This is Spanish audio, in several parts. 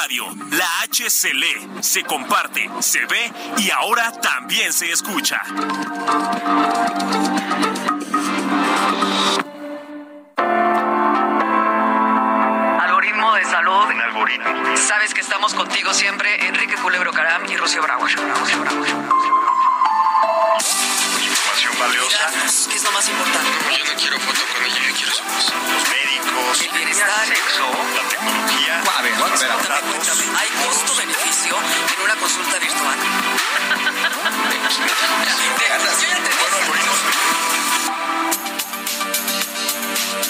Radio, la H se lee, se comparte, se ve y ahora también se escucha. Algoritmo de salud. Sabes que estamos contigo siempre, Enrique Culebro Caram y Rocío Bravo. Información valiosa. ¿Qué es lo más importante? Yo no quiero foto con ella, yo quiero su voz. El bienestar. sexo, la tecnología. A ver, cuéntame, los datos. cuéntame. ¿Hay costo-beneficio en una consulta virtual? Yo ya.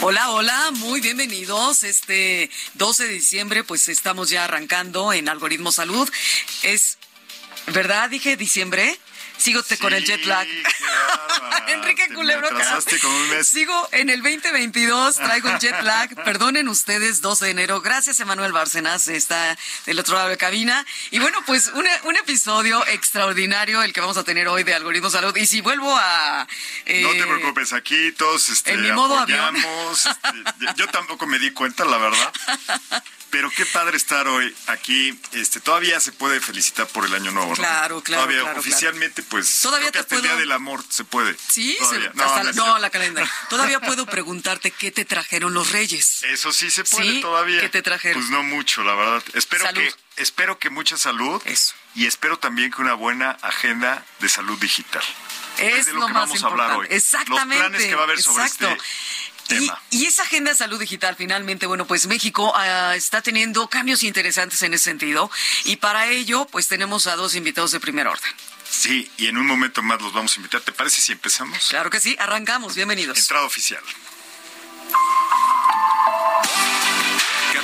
Hola, hola, muy bienvenidos. Este 12 de diciembre, pues estamos ya arrancando en Algoritmo Salud. Es, ¿verdad? Dije diciembre. Sígote con el Sí, jet lag. Enrique Te Culebro. atrasaste con un mes. Sigo en el 2022, traigo el jet lag. Perdonen ustedes, 12 de enero. Gracias, Emanuel Bárcenas, está del otro lado de cabina. Y bueno, pues un, un episodio extraordinario el que vamos a tener hoy de Algoritmo Salud. Y si vuelvo a... eh, No te preocupes, aquí todos este, en mi modo avión. apoyamos. este, yo tampoco me di cuenta, la verdad. Pero qué padre estar hoy aquí. Este, todavía se puede felicitar por el año nuevo, ¿no? Claro, claro, Todavía claro, oficialmente, pues. Todavía te hasta el puedo- día del amor se puede. Sí, Todavía. se- hasta la- es no, cierto. la calendaria. Todavía puedo preguntarte qué te trajeron los reyes. Eso sí se puede Sí, todavía. ¿qué te trajeron? Pues no mucho, la verdad. Espero Salud. que espero que mucha salud Eso. y espero también que una buena agenda de salud digital. Es de lo lo que más vamos a hablar hoy. Exactamente. Los planes que va a haber sobre exacto. este tema. y esa agenda de salud digital, finalmente, bueno, pues México ah, está teniendo cambios interesantes en ese sentido. Y para ello, pues tenemos a dos invitados de primer orden. Sí, y en un momento más los vamos a invitar. ¿Te parece si empezamos? Claro que sí, arrancamos. Bienvenidos. Entrada oficial.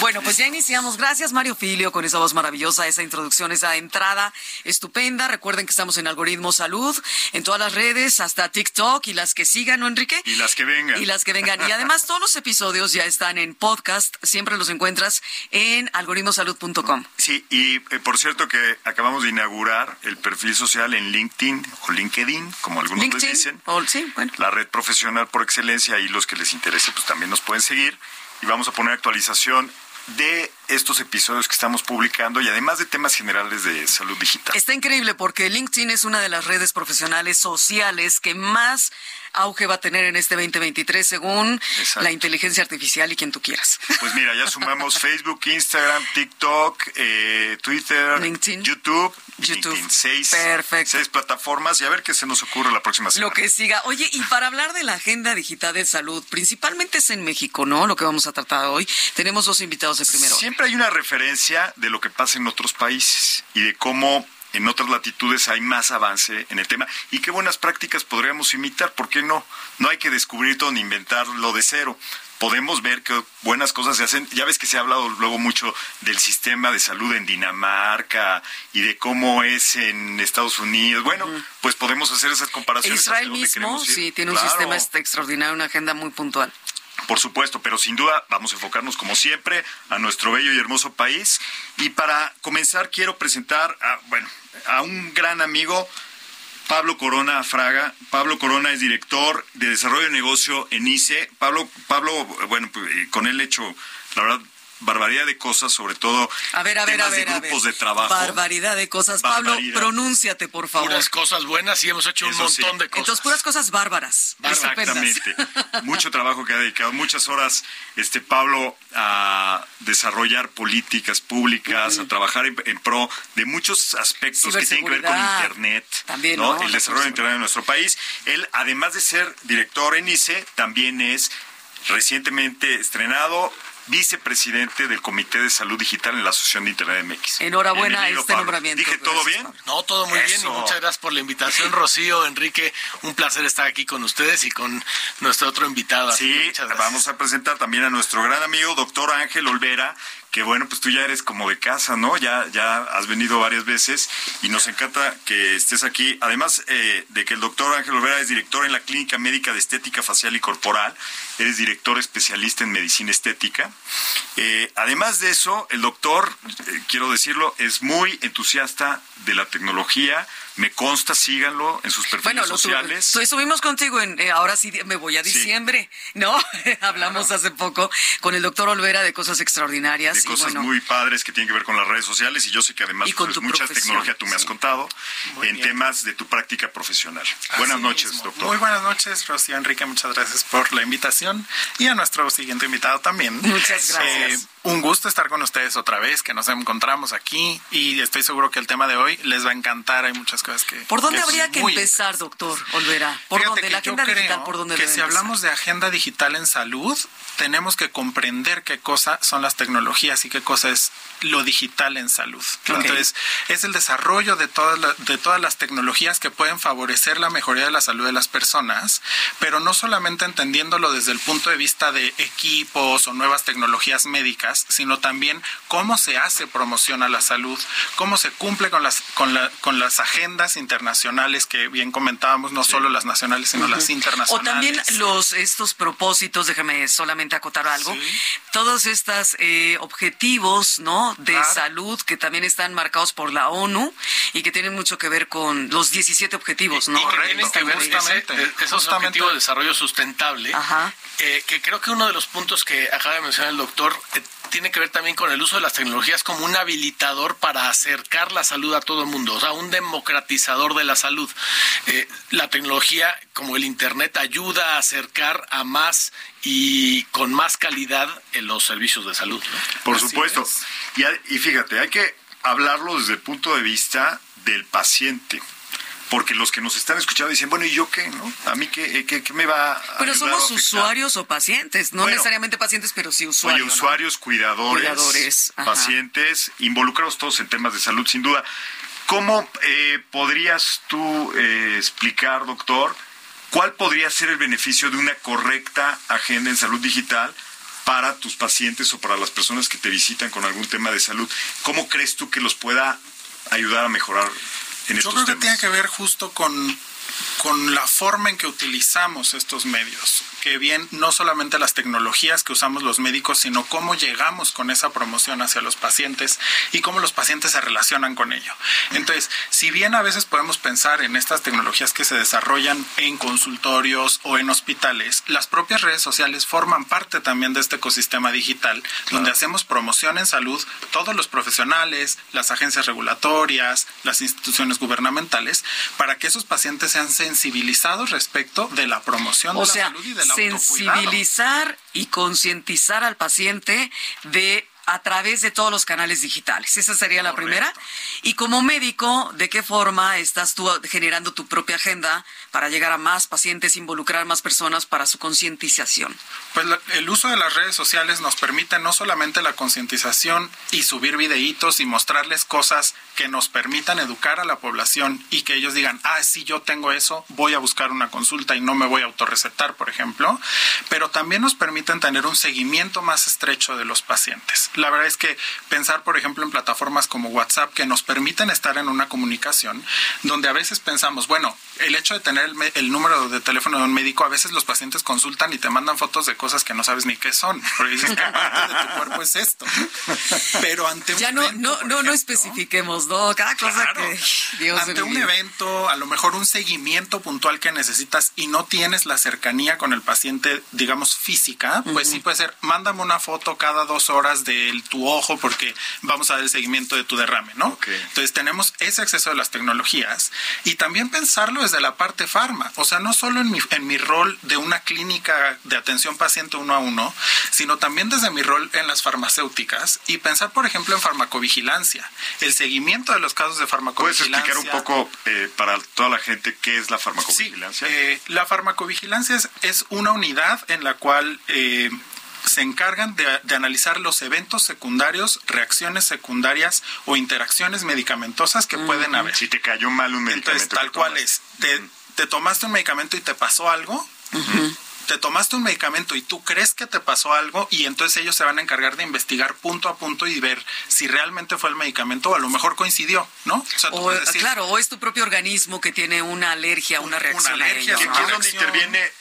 Bueno, pues ya iniciamos. Gracias, Mario Filio, con esa voz maravillosa, esa introducción, esa entrada estupenda. Recuerden que estamos en Algoritmo Salud, en todas las redes, hasta TikTok y las que sigan, ¿no, Enrique? Y las que vengan. Y las que vengan. Y además, todos los episodios ya están en podcast. Siempre los encuentras en algoritmosalud.com. Sí, y eh, por cierto que acabamos de inaugurar el perfil social en LinkedIn o LinkedIn, como algunos les LinkedIn. dicen. o- sí, bueno. La red profesional por excelencia y los que les interese pues también nos pueden seguir y vamos a poner actualización de estos episodios que estamos publicando y además de temas generales de salud digital. Está increíble porque LinkedIn es una de las redes profesionales sociales que más auge va a tener en este 2023 según Exacto. la inteligencia artificial y quien tú quieras. Pues mira, ya sumamos Facebook, Instagram, TikTok, eh, Twitter, LinkedIn. YouTube, YouTube. LinkedIn. Seis, Perfecto. seis plataformas y a ver qué se nos ocurre la próxima semana. Lo que siga. Oye, y para hablar de la agenda digital de salud, principalmente es en México, ¿no? Lo que vamos a tratar hoy. Tenemos dos invitados de primero. Siempre hay una referencia de lo que pasa en otros países y de cómo en otras latitudes hay más avance en el tema y qué buenas prácticas podríamos imitar, ¿por qué no? No hay que descubrir todo ni inventarlo de cero. Podemos ver que buenas cosas se hacen. Ya ves que se ha hablado luego mucho del sistema de salud en Dinamarca y de cómo es en Estados Unidos. Bueno, pues podemos hacer esas comparaciones. Israel mismo, sí, tiene un sistema extraordinario, una agenda muy puntual. Por supuesto, pero sin duda vamos a enfocarnos como siempre a nuestro bello y hermoso país. Y para comenzar quiero presentar a, bueno, a un gran amigo, Pablo Corona Fraga. Pablo Corona es director de desarrollo de negocio en ICE. Pablo, Pablo, bueno, pues, eh, con él he hecho, la verdad, barbaridad de cosas, sobre todo a ver, a ver, temas a ver, de a grupos ver. de trabajo. Barbaridad de cosas. Pablo, pronúnciate, por favor. Puras cosas buenas y hemos hecho un sí. montón de cosas. Entonces, puras cosas bárbaras. Exactamente. Mucho trabajo que ha dedicado, muchas horas, este Pablo, a desarrollar políticas públicas, a trabajar en, en pro de muchos aspectos que tienen que ver con. Internet, También, ¿no? ¿no? el desarrollo de Internet en nuestro país. Él, además de ser director en ICE, también es recientemente estrenado vicepresidente del Comité de Salud Digital en la Asociación de Internet MX. Enhorabuena a este Pablo. nombramiento. ¿Dije todo Gracias, bien? Pablo. No, todo muy bien y muchas gracias por la invitación, Rocío, Enrique. Un placer estar aquí con ustedes y con nuestro otro invitado. Sí, muchas gracias. vamos a presentar también a nuestro gran amigo, doctor Ángel Olvera, que bueno, pues tú ya eres como de casa, ¿no? Ya, ya has venido varias veces y nos encanta que estés aquí. Además eh, de que el doctor Ángel Olvera es director en la Clínica Médica de Estética Facial y Corporal, eres director especialista en medicina estética. Eh, además de eso, el doctor, eh, quiero decirlo, es muy entusiasta de la tecnología. Me consta, síganlo en sus perfiles Bueno, sociales. tu- estuvimos contigo en, eh, ahora sí me voy a Sí. diciembre, ¿no? Hablamos hace poco con el doctor Olvera de cosas extraordinarias. de y cosas bueno, muy padres que tienen que ver con las redes sociales y yo sé que además Y con pues, tu mucha tecnología tú me has contado Muy en bien. temas de tu práctica profesional. Buenas noches, mismo. doctor. Muy buenas noches, Rocío Enrique. Muchas gracias por la invitación y a nuestro siguiente invitado también. Muchas gracias. Eh, un gusto estar con ustedes otra vez, que nos encontramos aquí y estoy seguro que el tema de hoy les va a encantar. Hay muchas cosas que. ¿Por dónde que habría que empezar, doctor Olvera? ¿Por Fíjate dónde? La agenda digital, ¿por dónde Que si empezar? hablamos de agenda digital en salud, tenemos que comprender qué cosa son las tecnologías y qué cosa es lo digital en salud. Entonces, es el desarrollo de todas, la- de todas las tecnologías que pueden favorecer la mejoría de la salud de las personas, pero no solamente entendiéndolo desde el punto de vista de equipos o nuevas tecnologías médicas, sino también cómo se hace promoción a la salud, cómo se cumple con las, con la- con las agendas internacionales que bien comentábamos, no solo las nacionales, sino las O internacionales. también los estos propósitos, déjame solamente acotar algo, Sí. todos estos eh, objetivos, ¿no? De Claro. salud que también están marcados por la ONU y que tienen mucho que ver con los 17 objetivos, ¿no? Y que tienen que ver ese- justamente, eh, esos justamente. objetivos de desarrollo sustentable, Ajá. eh, que creo que uno de los puntos que acaba de mencionar el doctor eh, tiene que ver también con el uso de las tecnologías como un habilitador para acercar la salud a todo el mundo, o sea, un democratizador de la salud. Eh, la tecnología, como el Internet, ayuda a acercar a más y con más calidad en los servicios de salud. ¿no? Por Así supuesto. es. Y, y fíjate, hay que hablarlo desde el punto de vista del paciente. Porque los que nos están escuchando dicen, bueno, ¿y yo qué? ¿No? ¿A mí qué, qué, qué me va a Pero somos usuarios o pacientes, no Bueno. necesariamente pacientes, pero sí Oye, usuarios. ¿no? usuarios, cuidadores, pacientes, involucrados todos en temas de salud, sin duda. ¿Cómo eh, podrías tú eh, explicar, doctor, cuál podría ser el beneficio de una correcta agenda en salud digital para tus pacientes o para las personas que te visitan con algún tema de salud? ¿Cómo crees tú que los pueda ayudar a mejorar en Yo estos creo que tiene que ver justo con, con la forma en que utilizamos estos medios, que bien no solamente las tecnologías que usamos los médicos, sino cómo llegamos con esa promoción hacia los pacientes y cómo los pacientes se relacionan con ello. Entonces, si bien a veces podemos pensar en estas tecnologías que se desarrollan en consultorios o en hospitales, las propias redes sociales forman parte también de este ecosistema digital, donde hacemos promoción en salud, todos los profesionales, las agencias regulatorias, las instituciones gubernamentales, para que esos pacientes sean sensibilizados respecto de la promoción O de sea, la salud y del autocuidado. Sensibilizar y concientizar al paciente de a través de todos los canales digitales. Esa sería la primera. Y como médico, ¿de qué forma estás tú generando tu propia agenda para llegar a más pacientes, involucrar más personas para su concientización? Pues la- el uso de las redes sociales nos permite no solamente la concientización y subir videitos y mostrarles cosas que nos permitan educar a la población y que ellos digan, ah, sí, yo tengo eso, voy a buscar una consulta y no me voy a autorrecetar, por ejemplo, pero también nos permiten tener un seguimiento más estrecho de los pacientes. La verdad es que pensar, por ejemplo, en plataformas como WhatsApp que nos permiten estar en una comunicación donde a veces pensamos, bueno, el hecho de tener el, el número de teléfono de un médico, a veces los pacientes consultan y te mandan fotos de cosas que no sabes ni qué son, porque dices, ¿qué parte de tu cuerpo es esto? Pero ante un Ya no, evento, no, no, no especifiquemos, ¿no? Cada cosa Claro. que... Dios Ante un evento, a lo mejor un seguimiento puntual que necesitas y no tienes la cercanía con el paciente, digamos, física, pues sí puede ser, mándame una foto cada dos horas de tu ojo, porque vamos a dar el seguimiento de tu derrame, ¿no? Entonces tenemos ese acceso a las tecnologías y también pensarlo desde la parte farma, o sea, no solo en mi, en mi rol de una clínica de atención paciente uno a uno, sino también desde mi rol en las farmacéuticas y pensar, por ejemplo, en farmacovigilancia, el seguimiento de los casos de farmacovigilancia. ¿Puedes explicar un poco eh, para toda la gente qué es la farmacovigilancia? Sí, eh, la farmacovigilancia es, es, una unidad en la cual eh, se encargan de, analizar los eventos secundarios, reacciones secundarias o interacciones medicamentosas que pueden haber. Si te cayó mal un medicamento. Entonces, tal cual es. Te, tomaste un medicamento y te pasó algo. Te tomaste un medicamento y tú crees que te pasó algo y entonces ellos se van a encargar de investigar punto a punto y ver si realmente fue el medicamento o a lo mmejor coincidió, ¿no? O, claro, o es tu propio organismo que tiene una alergia, una reacción. Una alergia, a es donde interviene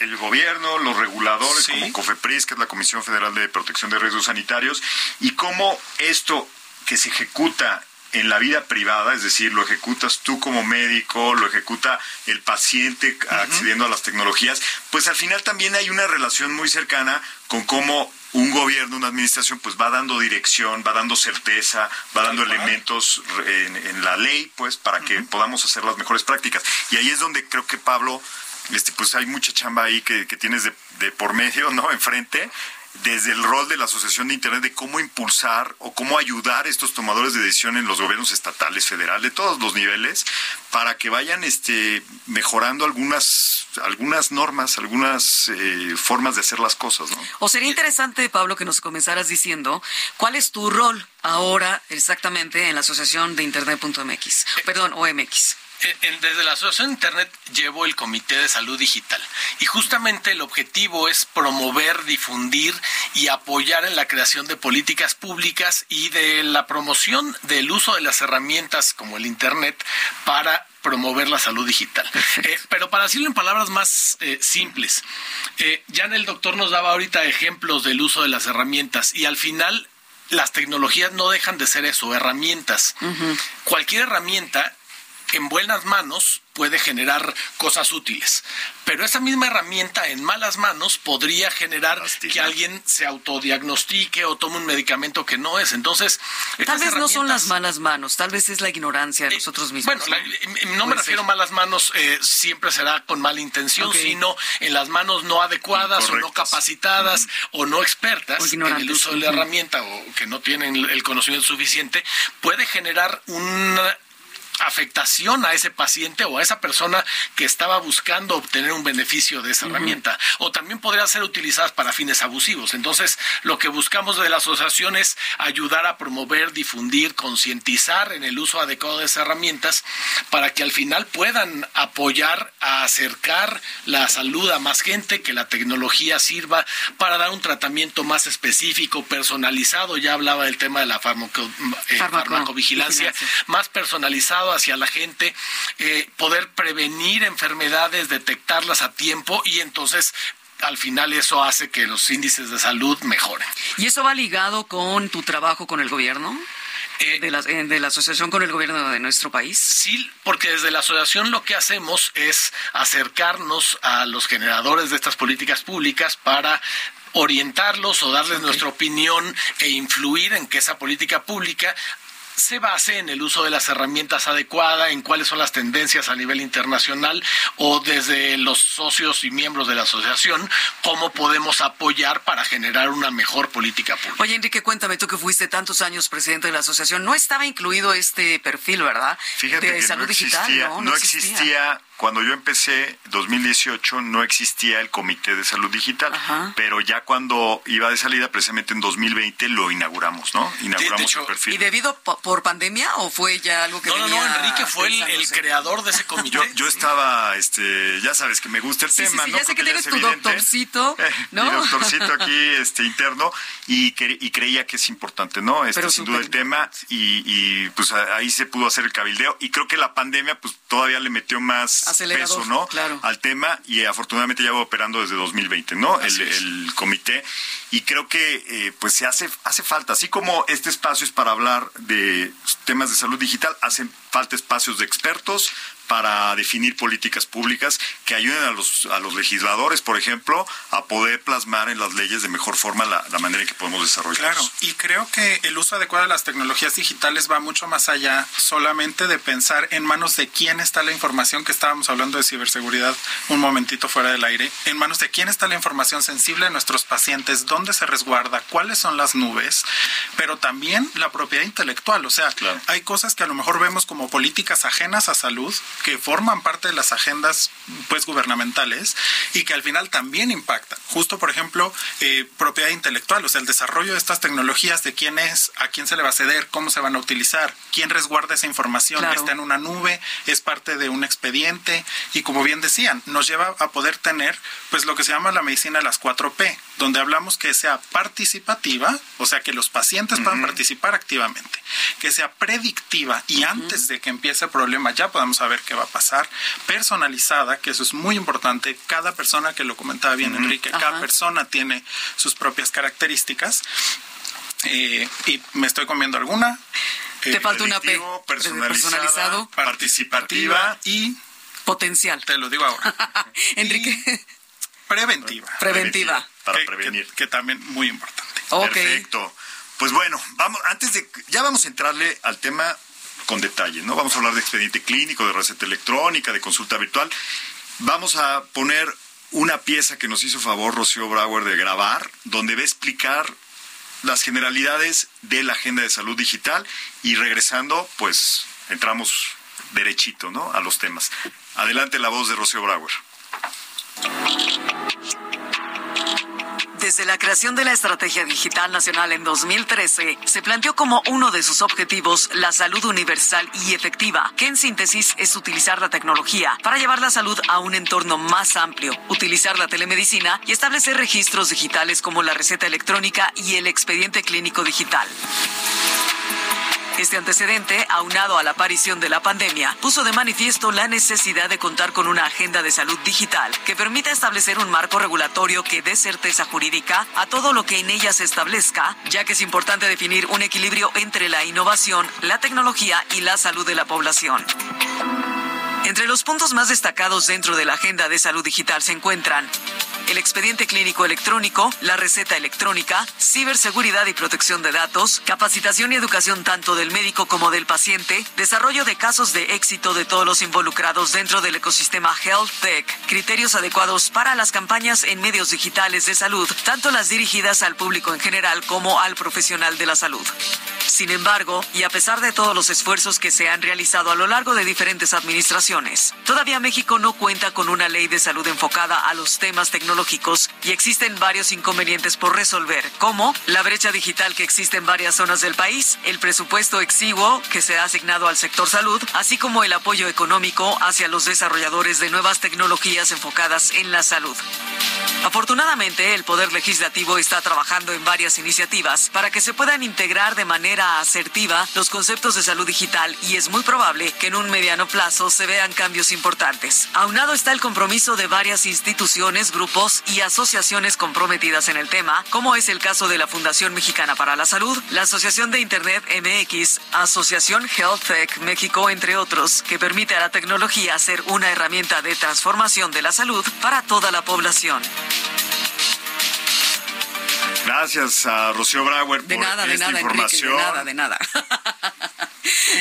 el, gobierno, los reguladores como COFEPRIS, que es la Comisión Federal de Protección de Riesgos Sanitarios, y cómo esto que se ejecuta en la vida privada, es decir, lo ejecutas tú como médico, lo ejecuta el paciente accediendo a las tecnologías, pues al final también hay una relación muy cercana con cómo un gobierno, una administración, pues va dando dirección, va dando certeza, va dando elementos en, la ley, pues, para que podamos hacer las mejores prácticas. Y ahí es donde creo que Pablo este, pues hay mucha chamba ahí que, tienes de, por medio, ¿no? Enfrente, desde el rol de la Asociación de Internet de cómo impulsar o cómo ayudar a estos tomadores de decisión en los gobiernos estatales, federales, de todos los niveles, para que vayan este, mejorando algunas, algunas normas, algunas eh, formas de hacer las cosas, ¿no? O sería interesante, Pablo, que nos comenzaras diciendo cuál es tu rol ahora exactamente en la Asociación de Internet.mx, perdón, OMX desde la Asociación de Internet llevo el Comité de Salud Digital y justamente el objetivo es promover, difundir y apoyar en la creación de políticas públicas y de la promoción del uso de las herramientas como el Internet para promover la salud digital. Eh, pero para decirlo en palabras más eh, simples, eh, ya el doctor nos daba ahorita ejemplos del uso de las herramientas y al final las tecnologías no dejan de ser eso, herramientas. Cualquier herramienta en buenas manos puede generar cosas útiles. Pero esa misma herramienta en malas manos podría generar que alguien se autodiagnostique o tome un medicamento que no es. Entonces, tal vez no son las malas manos, tal vez es la ignorancia de eh, nosotros mismos. Bueno, no, me refiero a malas manos, eh, siempre será con mala intención, sino en las manos no adecuadas o no capacitadas o no expertas en el uso de la herramienta o que no tienen el conocimiento suficiente, puede generar un afectación a ese paciente o a esa persona que estaba buscando obtener un beneficio de esa herramienta. O también podrían ser utilizadas para fines abusivos. Entonces, lo que buscamos de la asociación es ayudar a promover, difundir, concientizar en el uso adecuado de esas herramientas para que al final puedan apoyar a acercar la salud a más gente, que la tecnología sirva para dar un tratamiento más específico, personalizado. Ya hablaba del tema de la eh, farmacovigilancia, más personalizado hacia la gente, eh, poder prevenir enfermedades, detectarlas a tiempo y entonces al final eso hace que los índices de salud mejoren. ¿Y eso va ligado con tu trabajo con el gobierno? Eh, de, la, de la asociación con el gobierno de nuestro país? Sí, porque desde la asociación lo que hacemos es acercarnos a los generadores de estas políticas públicas para orientarlos o darles nuestra opinión e influir en que esa política pública se base en el uso de las herramientas adecuadas, en cuáles son las tendencias a nivel internacional o desde los socios y miembros de la asociación, cómo podemos apoyar para generar una mejor política pública. Oye, Enrique, cuéntame, tú que fuiste tantos años presidente de la asociación, no estaba incluido este perfil, ¿verdad? Fíjate de salud digital, ¿no? existía cuando yo empecé 2018 no existía el Comité de Salud Digital, pero ya cuando iba de salida, precisamente en 2020 lo inauguramos, ¿no? Inauguramos el perfil. ¿Y debido por pandemia o fue ya algo que No, no, no, Enrique fue el, creador de ese comité. Yo, estaba, este, ya sabes que me gusta el tema, ¿no? Ya sé que tienes tu doctorcito, ¿no? Mi doctorcito aquí, este, interno, y, y creía que es importante, ¿no? Este, sin duda el tema, y, y pues ahí se pudo hacer el cabildeo, y creo que la pandemia, pues todavía le metió más peso, ¿no? Al tema y afortunadamente ya va operando desde 2020, ¿no? El, comité y creo que eh, pues se hace hace falta, así como este espacio es para hablar de temas de salud digital, hace falta espacios de expertos para definir políticas públicas que ayuden a los, a los legisladores, por ejemplo, a poder plasmar en las leyes de mejor forma la, manera en que podemos desarrollar. Claro, y creo que el uso adecuado de las tecnologías digitales va mucho más allá solamente de pensar en manos de quién está la información que estábamos hablando de ciberseguridad un momentito fuera del aire, en manos de quién está la información sensible de nuestros pacientes, dónde se resguarda, cuáles son las nubes, pero también la propiedad intelectual. O sea, hay cosas que a lo mejor vemos como políticas ajenas a salud, que forman parte de las agendas pues gubernamentales y que al final también impactan. Justo, por ejemplo, eh, propiedad intelectual, o sea, el desarrollo de estas tecnologías, de quién es, a quién se le va a ceder, cómo se van a utilizar, quién resguarda esa información, está en una nube, es parte de un expediente y como bien decían, nos lleva a poder tener pues lo que se llama la medicina de las 4P, donde hablamos que sea participativa, o sea, que los pacientes puedan participar activamente, que sea predictiva y antes de que empiece el problema ya podamos saber qué va a pasar, personalizada, que eso es muy importante, cada persona, que lo comentaba bien Enrique, cada persona tiene sus propias características. Eh, y me estoy comiendo alguna. Te falta una P. Personalizado, participativa y potencial. Te lo digo ahora. Enrique. Preventiva. Preventiva. Para prevenir. Que, también muy importante. Perfecto. Pues bueno, vamos, antes de, ya vamos a entrarle al tema con detalle, ¿no? Vamos a hablar de expediente clínico, de receta electrónica, de consulta virtual. Vamos a poner una pieza que nos hizo favor Rocío Brauer de grabar, donde va a explicar las generalidades de la agenda de salud digital y regresando, pues entramos derechito, ¿no? A los temas. Adelante la voz de Rocío Brauer. Desde la creación de la Estrategia Digital Nacional en 2013, se planteó como uno de sus objetivos la salud universal y efectiva, que en síntesis es utilizar la tecnología para llevar la salud a un entorno más amplio, utilizar la telemedicina y establecer registros digitales como la receta electrónica y el expediente clínico digital. Este antecedente, aunado a la aparición de la pandemia, puso de manifiesto la necesidad de contar con una agenda de salud digital que permita establecer un marco regulatorio que dé certeza jurídica a todo lo que en ella se establezca, ya que es importante definir un equilibrio entre la innovación, la tecnología y la salud de la población. Entre los puntos más destacados dentro de la agenda de salud digital se encuentran el expediente clínico electrónico, la receta electrónica, ciberseguridad y protección de datos, capacitación y educación tanto del médico como del paciente, desarrollo de casos de éxito de todos los involucrados dentro del ecosistema Health Tech, criterios adecuados para las campañas en medios digitales de salud, tanto las dirigidas al público en general como al profesional de la salud. Sin embargo, y a pesar de todos los esfuerzos que se han realizado a lo largo de diferentes administraciones, todavía México no cuenta con una ley de salud enfocada a los temas tecnológicos y existen varios inconvenientes por resolver, como la brecha digital que existe en varias zonas del país, el presupuesto exiguo que se ha asignado al sector salud, así como el apoyo económico hacia los desarrolladores de nuevas tecnologías enfocadas en la salud. Afortunadamente, el Poder Legislativo está trabajando en varias iniciativas para que se puedan integrar de manera asertiva los conceptos de salud digital y es muy probable que en un mediano plazo se vean cambios importantes. Aunado está el compromiso de varias instituciones, grupos y asociaciones comprometidas en el tema, como es el caso de la Fundación Mexicana para la Salud, la Asociación de Internet MX, Asociación Health Tech México, entre otros, que permite a la tecnología ser una herramienta de transformación de la salud para toda la población. Gracias a Rocío Brauer por esta información. de nada, de nada.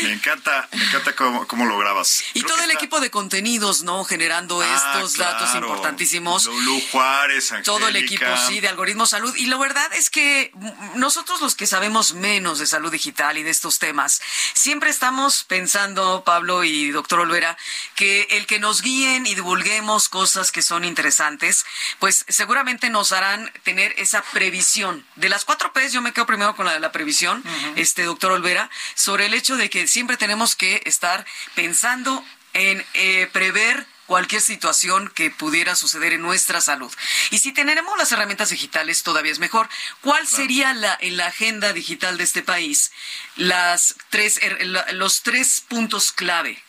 Me encanta, me encanta cómo, lo grabas. Y todo el equipo de contenidos, ¿no? Generando ah, estos datos importantísimos. Lulu Juárez, Angélica. Todo el equipo, sí, de Algoritmo Salud. Y la verdad es que nosotros los que sabemos menos de salud digital y de estos temas, siempre estamos pensando, Pablo y doctor Olvera, que el que nos guíen y divulguemos cosas que son interesantes, pues seguramente nos harán tener esa previsión. De las cuatro P's, yo me quedo primero con la de la previsión, este doctor Olvera, sobre el hecho de que siempre tenemos que estar pensando en eh, prever cualquier situación que pudiera suceder en nuestra salud. Y si tenemos las herramientas digitales, todavía es mejor. ¿Cuál sería la, en la agenda digital de este país las tres, er, los tres puntos clave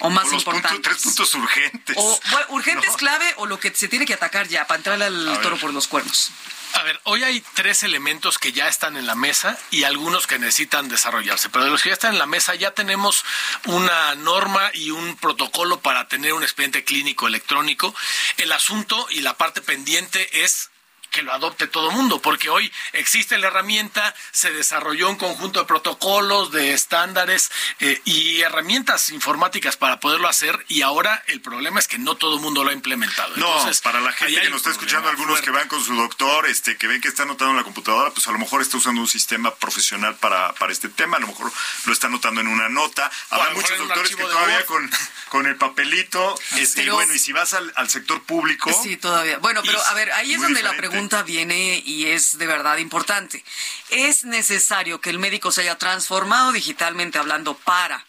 o más puntos- importantes. tres puntos urgentes. O bueno, urgente es No. clave o lo que se tiene que atacar ya para entrarle al toro por los cuernos. A ver, hoy hay tres elementos que ya están en la mesa y algunos que necesitan desarrollarse. Pero de los que ya están en la mesa ya tenemos una norma y un protocolo para tener un expediente clínico electrónico. El asunto y la parte pendiente es que lo adopte todo el mundo, porque hoy existe la herramienta, se desarrolló un conjunto de protocolos, de estándares eh, y herramientas informáticas para poderlo hacer y ahora el problema es que no todo el mundo lo ha implementado. No, Entonces, para la gente que nos está escuchando, algunos que van con su doctor, este, que ven que está anotando en la computadora, pues a lo mejor está usando un sistema profesional para, para este tema, a lo mejor lo está anotando en una nota. Habrá muchos doctores que todavía con, con el papelito, este, y bueno, y si vas al, al sector público, Sí, todavía. Bueno, pero a ver, ahí es donde la diferente. Pregunta viene y es de verdad importante. ¿Es necesario que el médico se haya transformado digitalmente hablando para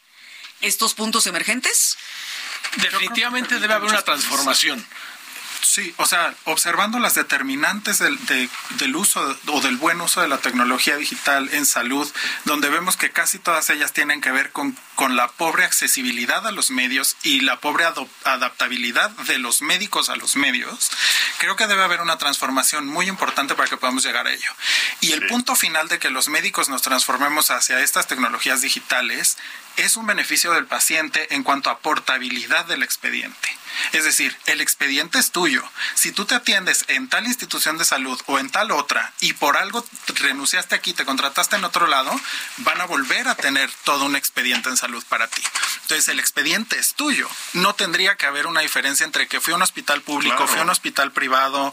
estos puntos emergentes? Definitivamente debe haber una transformación. Sí, o sea, observando las determinantes del, de- del uso o del buen uso de la tecnología digital en salud, donde vemos que casi todas ellas tienen que ver con, con la pobre accesibilidad a los medios y la pobre adaptabilidad de los médicos a los medios, creo que debe haber una transformación muy importante para que podamos llegar a ello. Y el punto final de que los médicos nos transformemos hacia estas tecnologías digitales es un beneficio del paciente en cuanto a portabilidad del expediente. Es decir, el expediente es tuyo. Si tú te atiendes en tal institución de salud o en tal otra y por algo renunciaste aquí, te contrataste en otro lado, van a volver a tener todo un expediente en salud para ti. Entonces, el expediente es tuyo. No tendría que haber una diferencia entre que fui a un hospital público, Claro. fui a un hospital privado.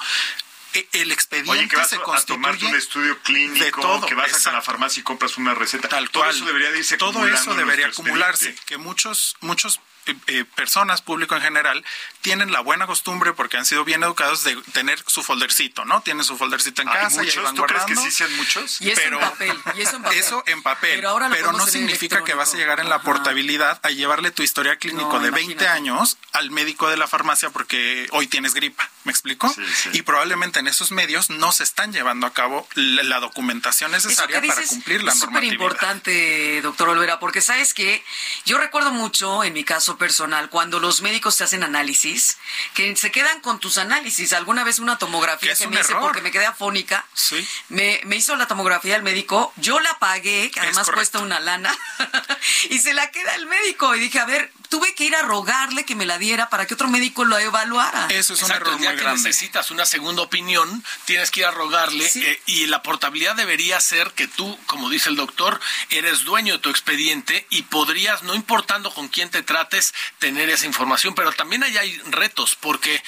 E- El expediente Oye, que vas se a- tomarte un estudio clínico, de todo, que vas a la farmacia y compras una receta. Tal Todo cual. eso debería de irse Todo eso debería acumularse. Que muchos, muchos eh, eh, personas, público en general, tienen la buena costumbre, porque han sido bien educados, de tener su foldercito, ¿no? Tienen su foldercito en Hay casa y ahí muchos, van ¿tú crees que guardando. sí sean muchos? Y eso Pero- en papel. Y eso en papel. Eso en papel, Pero, ahora lo pero no significa que vas a llegar en la Ajá. portabilidad a llevarle tu historia clínico No, de 20 imagínate. años al médico de la farmacia porque hoy tienes gripa, ¿me explico? Sí, sí. Y probablemente en esos medios no se están llevando a cabo la, la documentación Eso necesaria para cumplir la es súper normatividad. importante, doctor Olvera, porque sabes que yo recuerdo mucho en mi caso personal cuando los médicos te hacen análisis, que se quedan con tus análisis. Alguna vez una tomografía que un me hice porque me quedé afónica, Sí. me, me hizo la tomografía el médico, yo la pagué, que además cuesta una lana, y se la queda el médico. Y dije, a ver, tuve que ir a rogarle que me la diera para que otro médico lo evaluara. Eso es un Exacto, error el día muy que grande. necesitas una segunda opinión, tienes que ir a rogarle Sí. eh, y la portabilidad debería ser que tú, como dice el doctor, eres dueño de tu expediente y podrías, no importando con quién te trates, tener esa información, pero también ahí hay retos porque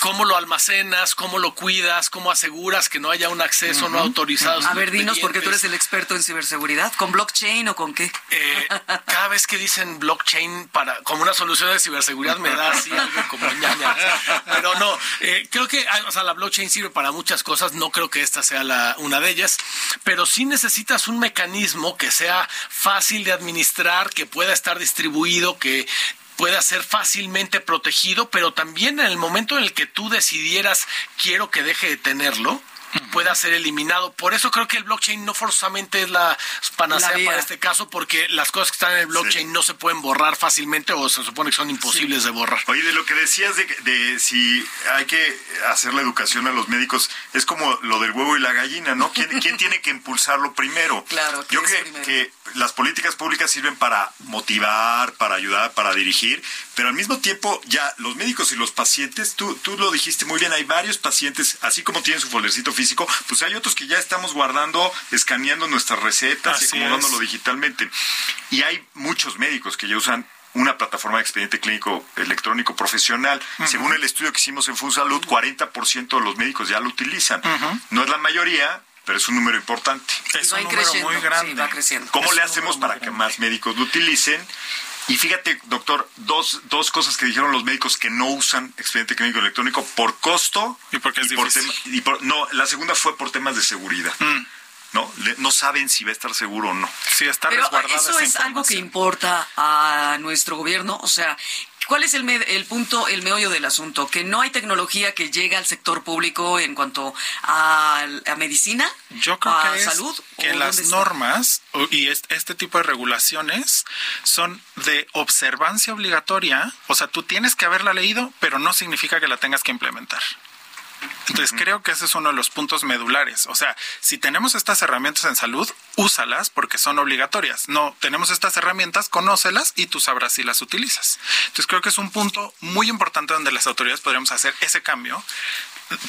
cómo lo almacenas, cómo lo cuidas, cómo aseguras que no haya un acceso no autorizado. A ver, dinos, porque tú eres el experto en ciberseguridad. ¿Con blockchain o con qué? Eh, cada vez que dicen blockchain para como una solución de ciberseguridad me da así algo como ñaña. Pero no, eh, creo que ah, o sea, la blockchain sirve para muchas cosas, no creo que esta sea la, una de ellas, pero sí necesitas un mecanismo que sea fácil de administrar, que pueda estar distribuido, que pueda ser fácilmente protegido, pero también en el momento en el que tú decidieras quiero que deje de tenerlo, pueda ser eliminado. Por eso creo que el blockchain no forzosamente es la panacea La para este caso, porque las cosas que están en el blockchain no se pueden borrar fácilmente o se supone que son imposibles de borrar. Oye, de lo que decías de, de si hay que hacer la educación a los médicos, es como lo del huevo y la gallina, ¿no? ¿Quién, quién tiene que impulsarlo primero? Claro, ¿qué Yo creo primero? que las políticas públicas sirven para motivar, para ayudar, para dirigir, pero al mismo tiempo ya los médicos y los pacientes, tú, tú lo dijiste muy bien, hay varios pacientes, así como tienen su foldercito físico, pues hay otros que ya estamos guardando, escaneando nuestras recetas y Así acomodándolo es. digitalmente. Y hay muchos médicos que ya usan una plataforma de expediente clínico electrónico profesional. Según el estudio que hicimos en FunSalud, 40% de los médicos ya lo utilizan. No es la mayoría, pero es un número importante. Es va un número muy sí, grande. va creciendo. ¿Cómo Es le hacemos para que más médicos lo utilicen? Y fíjate, doctor, dos, dos cosas que dijeron los médicos que no usan expediente clínico electrónico por costo Y porque es por difícil. tema- y por- no, la segunda fue por temas de seguridad. Mm. No, Le- no saben si va a estar seguro o no. Sí, está Pero resguardada eso esa es algo que importa a nuestro gobierno. O sea, ¿Cuál es el, el punto, el meollo del asunto? Que no hay tecnología que llegue al sector público en cuanto a, medicina, Yo creo a que salud. que las normas y este tipo de regulaciones son de observancia obligatoria. O sea, tú tienes que haberla leído, pero no significa que la tengas que implementar. Entonces creo que ese es uno de los puntos medulares. O sea, si tenemos estas herramientas en salud, úsalas porque son obligatorias. No, tenemos estas herramientas, conócelas y tú sabrás si las utilizas. Entonces creo que es un punto muy importante donde las autoridades podríamos hacer ese cambio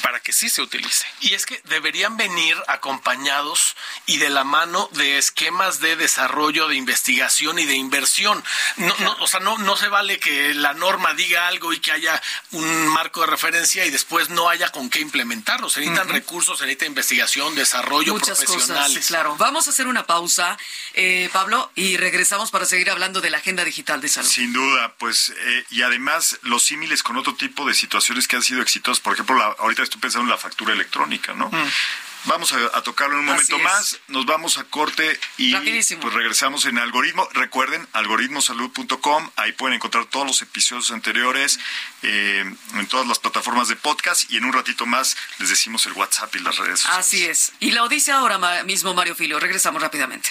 para que sí se utilice. Y es que deberían venir acompañados y de la mano de esquemas de desarrollo, de investigación y de inversión. No, no, o sea, no, no se vale que la norma diga algo y que haya un marco de referencia y después no haya con qué implementarlo. Se necesitan recursos, se necesita investigación, desarrollo, Muchas profesionales. Cosas, claro. Vamos a hacer una pausa, eh, Pablo, y regresamos para seguir hablando de la agenda digital de salud. Sin duda, pues, eh, y además los símiles con otro tipo de situaciones que han sido exitosas. Por ejemplo, la, ahorita estoy pensando en la factura electrónica, ¿no? Mm. Vamos a, tocarlo en un momento más. Nos vamos a corte y pues regresamos en algoritmo. Recuerden, algoritmosalud.com. Ahí pueden encontrar todos los episodios anteriores eh, en todas las plataformas de podcast. Y en un ratito más les decimos el WhatsApp y las redes sociales. Así es. Y lo dice ahora mismo Mario Filio. Regresamos rápidamente.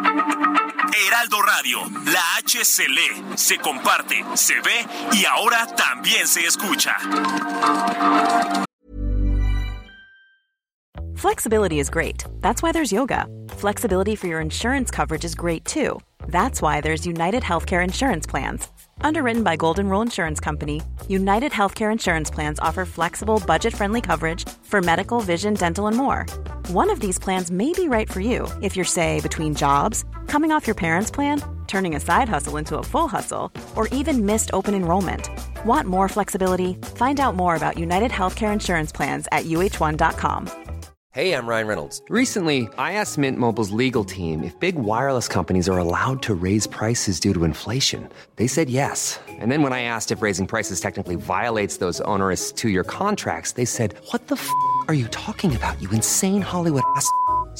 Heraldo Radio, la H se lee, se comparte, se ve y ahora también se escucha. Flexibility is great. That's why there's yoga. Flexibility for your insurance coverage is great too. That's why there's United Healthcare Insurance Plans. Underwritten by Golden Rule Insurance Company, United Healthcare Insurance Plans offer flexible, budget friendly coverage for medical, vision, dental, and more. One of these plans may be right for you if you're, say, between jobs, coming off your parents' plan, turning a side hustle into a full hustle, or even missed open enrollment. Want more flexibility? Find out more about United Healthcare Insurance Plans at uh1.com. Hey, I'm Ryan Reynolds. Recently, I asked Mint Mobile's legal team if big wireless companies are allowed to raise prices due to inflation. They said yes. And then when I asked if raising prices technically violates those onerous two year contracts, they said, What the f are you talking about, you insane Hollywood ass?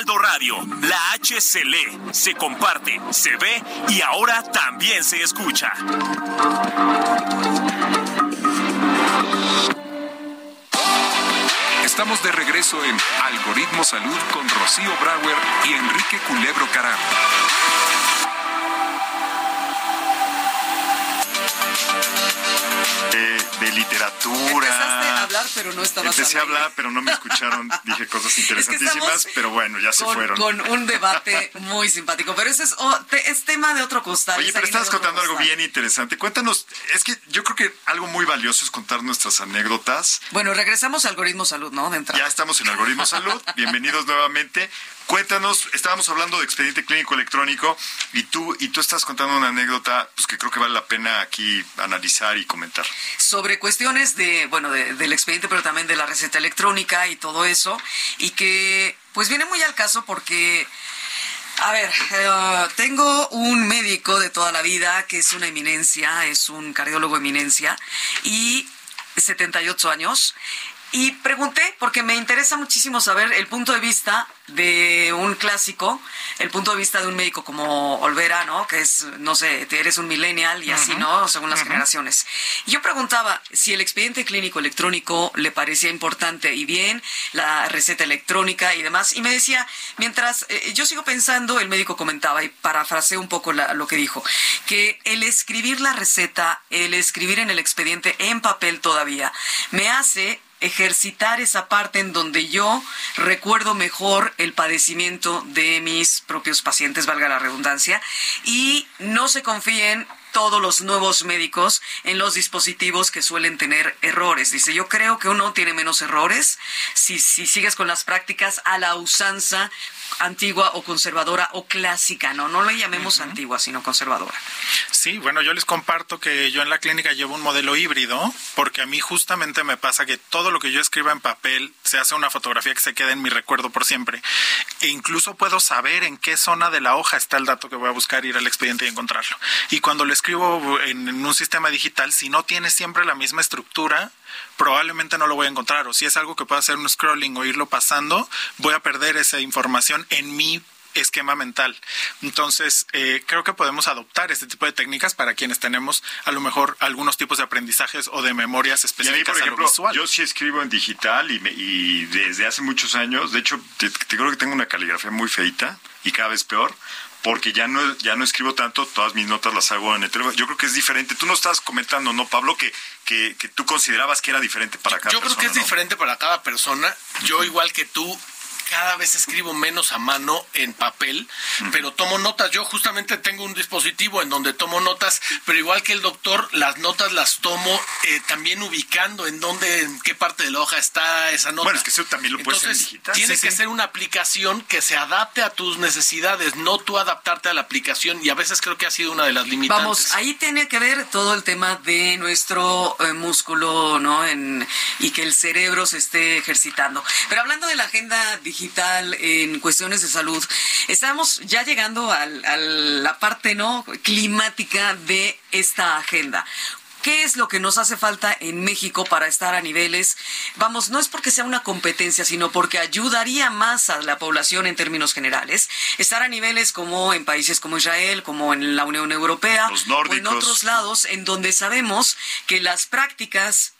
Heraldo Radio, la H se lee, se comparte, se ve y ahora también se escucha. Estamos de regreso en Algoritmo Salud con Rocío Brauer y Enrique Culebro Caram. De literatura. Empezaste a hablar, pero no estabas Empecé a hablar, pero no me escucharon. Dije cosas interesantísimas, pero bueno, ya se fueron. Con un debate muy simpático, pero ese es, es tema de otro costal. Oye, pero estabas contando algo bien interesante. Cuéntanos, es que yo creo que algo muy valioso es contar nuestras anécdotas. Bueno, regresamos a Algoritmo Salud, ¿no? De Ya estamos en Algoritmo Salud. Bienvenidos nuevamente. Cuéntanos, estábamos hablando de expediente clínico electrónico y tú y tú estás contando una anécdota pues que creo que vale la pena aquí analizar y comentar. Sobre cuestiones de, bueno, del expediente, pero también de la receta electrónica y todo eso y que pues viene muy al caso porque a ver, eh, tengo un médico de toda la vida que es una eminencia, es un cardiólogo eminencia y 78 años Y pregunté, porque me interesa muchísimo saber el punto de vista de un clásico, el punto de vista de un médico como Olvera, ¿no? Que es, no sé, eres un millennial y así, ¿no? Según las generaciones. Y yo preguntaba si el expediente clínico electrónico le parecía importante y bien, la receta electrónica y demás. Y me decía, mientras eh, yo sigo pensando, el médico comentaba, y parafraseé un poco lo que dijo, que el escribir la receta, el escribir en el expediente en papel todavía, me hace ejercitar esa parte en donde yo recuerdo mejor el padecimiento de mis propios pacientes, valga la redundancia, y no se confíen todos los nuevos médicos en los dispositivos que suelen tener errores. Dice, yo creo que uno tiene menos errores si, si sigues con las prácticas a la usanza antigua o conservadora o clásica, ¿no? No le llamemos antigua, sino conservadora. Sí, bueno, yo les comparto que yo en la clínica llevo un modelo híbrido, porque a mí justamente me pasa que todo lo que yo escriba en papel se hace una fotografía que se quede en mi recuerdo por siempre. E incluso puedo saber en qué zona de la hoja está el dato que voy a buscar, ir al expediente y encontrarlo. Y cuando lo escribo en, en un sistema digital, si no tiene siempre la misma estructura, probablemente no lo voy a encontrar. O si es algo que puedo hacer un scrolling o irlo pasando, voy a perder esa información en mi esquema mental. Entonces, eh, creo que podemos adoptar este tipo de técnicas para quienes tenemos a lo mejor algunos tipos de aprendizajes o de memorias específicas por ejemplo, Yo sí escribo en digital y, y desde hace muchos años, de hecho, te, te, creo que tengo una caligrafía muy feita y cada vez peor, porque ya no, ya no escribo tanto, todas mis notas las hago en el teléfono. Yo creo que es diferente. Tú no estás comentando, ¿no, Pablo? Que, que, que tú considerabas que era diferente para cada persona. Yo creo que es diferente para cada persona. Yo, igual que tú, cada vez escribo menos a mano en papel, pero tomo notas. Yo justamente tengo un dispositivo en donde tomo notas, pero igual que el doctor, las notas las tomo eh, también ubicando en dónde, en qué parte de la hoja está esa nota. Bueno, es que eso también lo puedes hacer en digital. Tiene que ser una aplicación que se adapte a tus necesidades, no tú adaptarte a la aplicación. Y a veces creo que ha sido una de las limitantes. Vamos, ahí tiene que ver todo el tema de nuestro eh, músculo, ¿no? En, y que el cerebro se esté ejercitando. Pero hablando de la agenda digital, digital en cuestiones de salud. Estamos ya llegando a la parte no climática de esta agenda. ¿Qué es lo que nos hace falta en México para estar a niveles? Vamos, no es porque sea una competencia, sino porque ayudaría más a la población en términos generales. Estar a niveles como en países como Israel, como en la Unión Europea, o en otros lados, en donde sabemos que las prácticas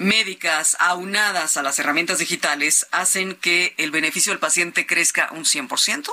médicas aunadas a las herramientas digitales hacen que el beneficio del paciente crezca un 100%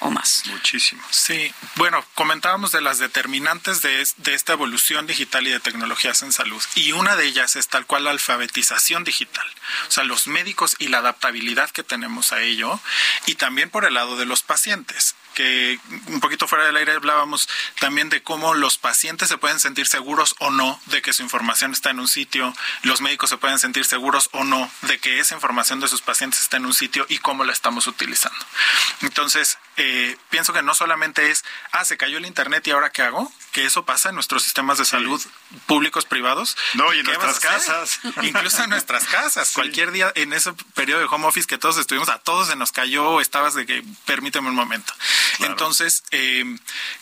o más. Muchísimo. Sí, bueno, comentábamos de las determinantes de, de, esta evolución digital y de tecnologías en salud. Y una de ellas es tal cual la alfabetización digital. O sea, los médicos y la adaptabilidad que tenemos a ello. Y también por el lado de los pacientes que un poquito fuera del aire hablábamos también de cómo los pacientes se pueden sentir seguros o no de que su información está en un sitio, los médicos se pueden sentir seguros o no de que esa información de sus pacientes está en un sitio y cómo la estamos utilizando. Entonces, eh, pienso que no solamente es, ah, se cayó el Internet y ahora qué hago, que eso pasa en nuestros sistemas de salud públicos, privados. No, y en nuestras casas. Incluso en nuestras casas. Sí. Cualquier día, en ese periodo de home office que todos estuvimos, a todos se nos cayó, estabas de que, permíteme un momento. Entonces, eh,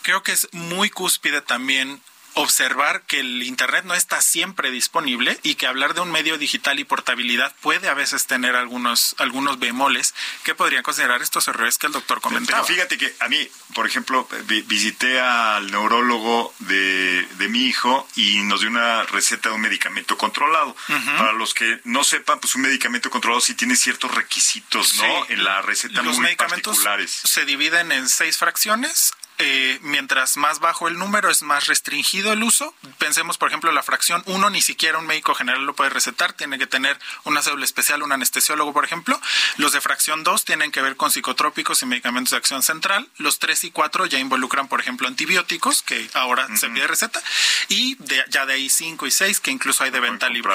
creo que es muy cúspide también observar que el Internet no está siempre disponible y que hablar de un medio digital y portabilidad puede a veces tener algunos, algunos bemoles que podrían considerar estos errores que el doctor comentaba. Pero fíjate que a mí, por ejemplo, visité al neurólogo de, de mi hijo y nos dio una receta de un medicamento controlado. Uh -huh. Para los que no sepan, pues un medicamento controlado sí tiene ciertos requisitos, ¿no? Sí. En la receta los muy medicamentos particulares. Se dividen en seis fracciones eh, mientras más bajo el número es más restringido el uso. Pensemos, por ejemplo, la fracción 1, ni siquiera un médico general lo puede recetar, tiene que tener una cédula especial, un anestesiólogo, por ejemplo. Los de fracción 2 tienen que ver con psicotrópicos y medicamentos de acción central. Los 3 y 4 ya involucran, por ejemplo, antibióticos, que ahora uh -huh. se pide receta. Y de, ya de ahí 5 y 6, que incluso hay de venta libre.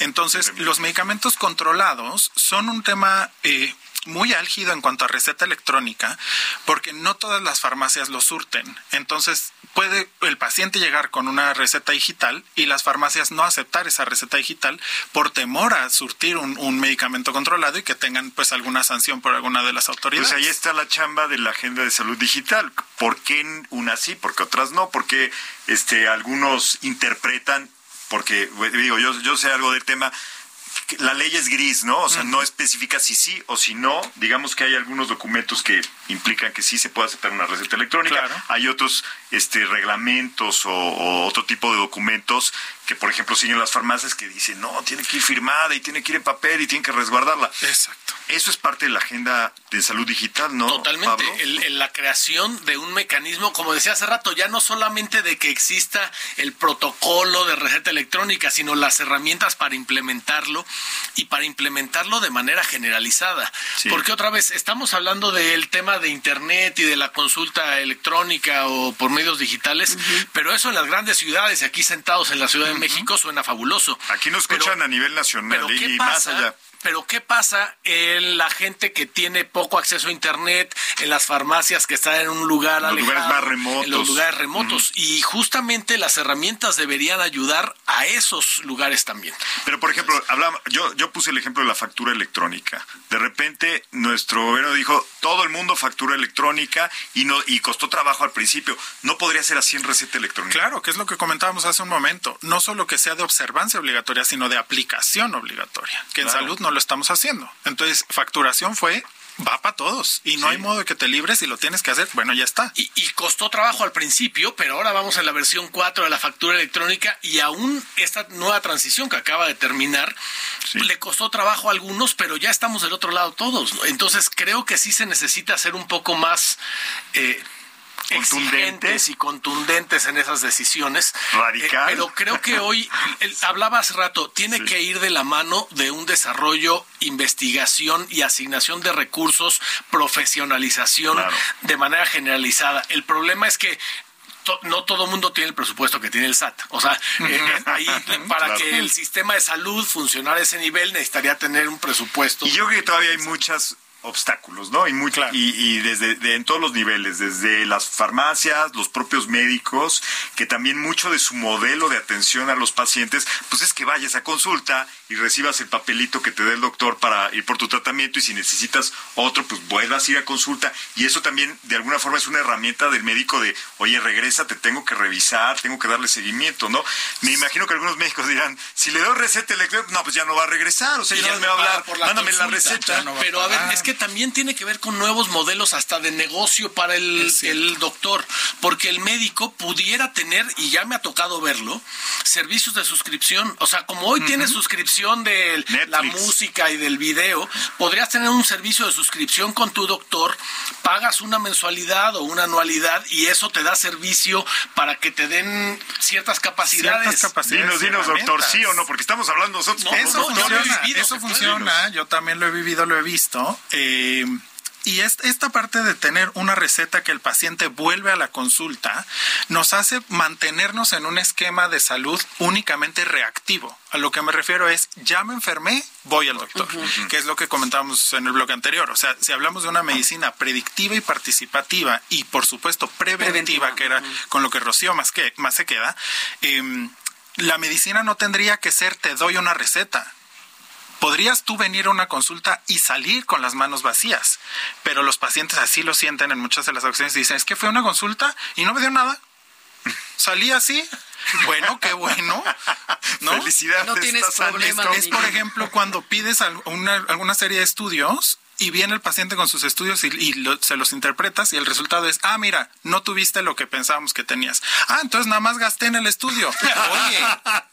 Entonces, los medicamentos controlados son un tema... Eh, muy álgido en cuanto a receta electrónica, porque no todas las farmacias lo surten. Entonces, puede el paciente llegar con una receta digital y las farmacias no aceptar esa receta digital por temor a surtir un, un medicamento controlado y que tengan pues alguna sanción por alguna de las autoridades. Pues ahí está la chamba de la agenda de salud digital. ¿Por qué unas sí, porque otras no? Porque este algunos interpretan porque digo, yo yo sé algo del tema la ley es gris, ¿no? O sea, no especifica si sí o si no. Digamos que hay algunos documentos que implican que sí se puede aceptar una receta electrónica. Hay otros este, reglamentos o, o, otro tipo de documentos que, por ejemplo, siguen las farmacias que dicen, no, tiene que ir firmada y tiene que ir en papel y tiene que resguardarla. Exacto. Eso es parte de la agenda de salud digital, ¿no? Totalmente. El, la creación de un mecanismo, como decía hace rato, ya no solamente de que exista el protocolo de receta electrónica, sino las herramientas para implementarlo y para implementarlo de manera generalizada. Porque otra vez, estamos hablando del tema de Internet y de la consulta electrónica o por medios digitales, pero eso en las grandes ciudades, aquí sentados en la Ciudad de México, suena fabuloso. Aquí nos escuchan a nivel nacional y más allá. Pero ¿qué pasa en la gente que tiene poco acceso a Internet, en las farmacias que están en un lugar los lugares más remotos. En los lugares remotos. Y justamente las herramientas deberían ayudar a esos lugares también. Pero, por ejemplo, hablamos, yo, yo puse el ejemplo de la factura electrónica. De repente, nuestro gobierno dijo, todo el mundo factura electrónica y, no, y costó trabajo al principio. No podría ser así en receta electrónica. Claro, que es lo que comentábamos hace un momento. No solo que sea de observancia obligatoria, sino de aplicación obligatoria. Que en salud no lo estamos haciendo. Entonces, facturación fue va para todos y no hay modo de que te libres y lo tienes que hacer. Bueno, ya está. Y, costó trabajo al principio, pero ahora vamos a la versión 4 de la factura electrónica y aún esta nueva transición que acaba de terminar le costó trabajo a algunos, pero ya estamos del otro lado todos. Entonces creo que sí se necesita hacer un poco más... Eh, contundentes y contundentes en esas decisiones. Radical. Eh, pero creo que hoy, hablaba hace rato, tiene que ir de la mano de un desarrollo, investigación y asignación de recursos, profesionalización de manera generalizada. El problema es que no todo el mundo tiene el presupuesto que tiene el SAT. O sea, eh, ahí para que el sistema de salud funcionara a ese nivel necesitaría tener un presupuesto. Y yo creo que todavía hay muchas obstáculos, ¿no? Y, muy, y, y, desde en todos los niveles, desde las farmacias, los propios médicos, que también mucho de su modelo de atención a los pacientes, pues es que vayas a consulta y recibas el papelito que te dé el doctor para ir por tu tratamiento y si necesitas otro, pues vuelvas a ir a consulta. Y eso también, de alguna forma, es una herramienta del médico de, oye, regresa, te tengo que revisar, tengo que darle seguimiento, ¿no? Me imagino que algunos médicos dirán, si le doy receta electrónica, no, pues ya no va a regresar, o sea, ya, no me va a hablar, mándame la receta. Pero a ver, es que también tiene que ver con nuevos modelos hasta de negocio para el, doctor, porque el médico pudiera tener, y ya me ha tocado verlo, servicios de suscripción. O sea, como hoy tiene suscripción de la música y del video, podrías tener un servicio de suscripción con tu doctor, pagas una mensualidad o una anualidad y eso te da servicio para que te den ciertas capacidades. dinos, dinos, doctor, sí o no, porque estamos hablando nosotros. eso funciona, eso funciona, yo también lo he vivido, lo he visto. Eh, y esta parte de tener una receta que el paciente vuelve a la consulta nos hace mantenernos en un esquema de salud únicamente reactivo. A lo que me refiero es, ya me enfermé, voy al doctor, que es lo que comentábamos en el bloque anterior. O sea, si hablamos de una medicina predictiva y participativa y por supuesto preventiva, que era con lo que Rocío más, que, más se queda, em, la medicina no tendría que ser te doy una receta podrías tú venir a una consulta y salir con las manos vacías, pero los pacientes así lo sienten en muchas de las ocasiones y dicen, es que fue una consulta y no me dio nada. Salí así. Bueno, qué bueno. ¿no? Felicidades. No tienes problema. Es, por ejemplo, cuando pides alguna serie de estudios y viene el paciente con sus estudios y, se los interpretas y el resultado es, ah, mira, no tuviste lo que pensábamos que tenías. Ah, entonces nada más gasté en el estudio. Oye,